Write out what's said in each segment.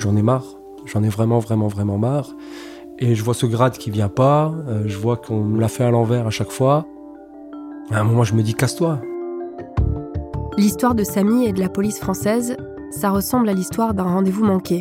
J'en ai marre. J'en ai vraiment, vraiment, vraiment marre. Et je vois ce grade qui vient pas. euh, je vois qu'on me l'a fait à l'envers à chaque fois. À un moment, je me dis casse-toi. L'histoire de Samy et de la police française, ça ressemble à l'histoire d'un rendez-vous manqué.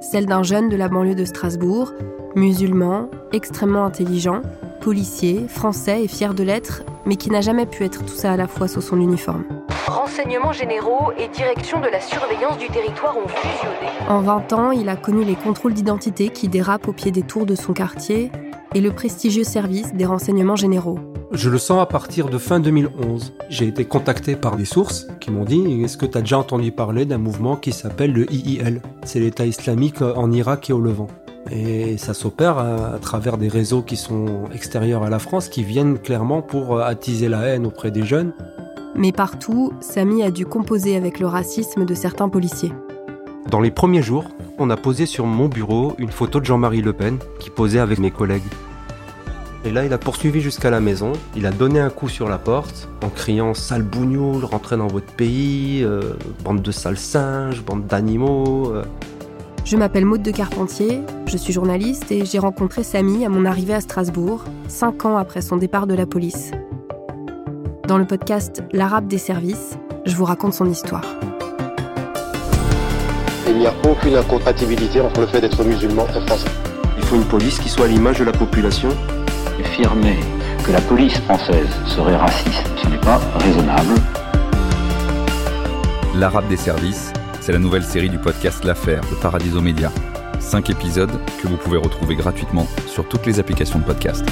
Celle d'un jeune de la banlieue de Strasbourg, musulman, extrêmement intelligent, policier, français et fier de l'être, mais qui n'a jamais pu être tout ça à la fois sous son uniforme. Renseignements généraux et direction de la surveillance du territoire ont fusionné. En 20 ans, il a connu les contrôles d'identité qui dérapent au pied des tours de son quartier et le prestigieux service des renseignements généraux. Je le sens à partir de fin 2011. J'ai été contacté par des sources qui m'ont dit Est-ce que tu as déjà entendu parler d'un mouvement qui s'appelle le IIL C'est l'État islamique en Irak et au Levant. Et ça s'opère à, à travers des réseaux qui sont extérieurs à la France, qui viennent clairement pour attiser la haine auprès des jeunes. Mais partout, Samy a dû composer avec le racisme de certains policiers. Dans les premiers jours, on a posé sur mon bureau une photo de Jean-Marie Le Pen qui posait avec mes collègues. Et là, il a poursuivi jusqu'à la maison. Il a donné un coup sur la porte en criant Sale bougnoul, rentrez dans votre pays, euh, bande de sales singes, bande d'animaux. euh. Je m'appelle Maude de Carpentier, je suis journaliste et j'ai rencontré Samy à mon arrivée à Strasbourg, cinq ans après son départ de la police. Dans le podcast L'Arabe des services, je vous raconte son histoire. Il n'y a aucune incompatibilité entre le fait d'être musulman et français. Il faut une police qui soit à l'image de la population. Affirmer que la police française serait raciste, ce n'est pas raisonnable. L'Arabe des services, c'est la nouvelle série du podcast L'Affaire de Paradiso Média. Cinq épisodes que vous pouvez retrouver gratuitement sur toutes les applications de podcast.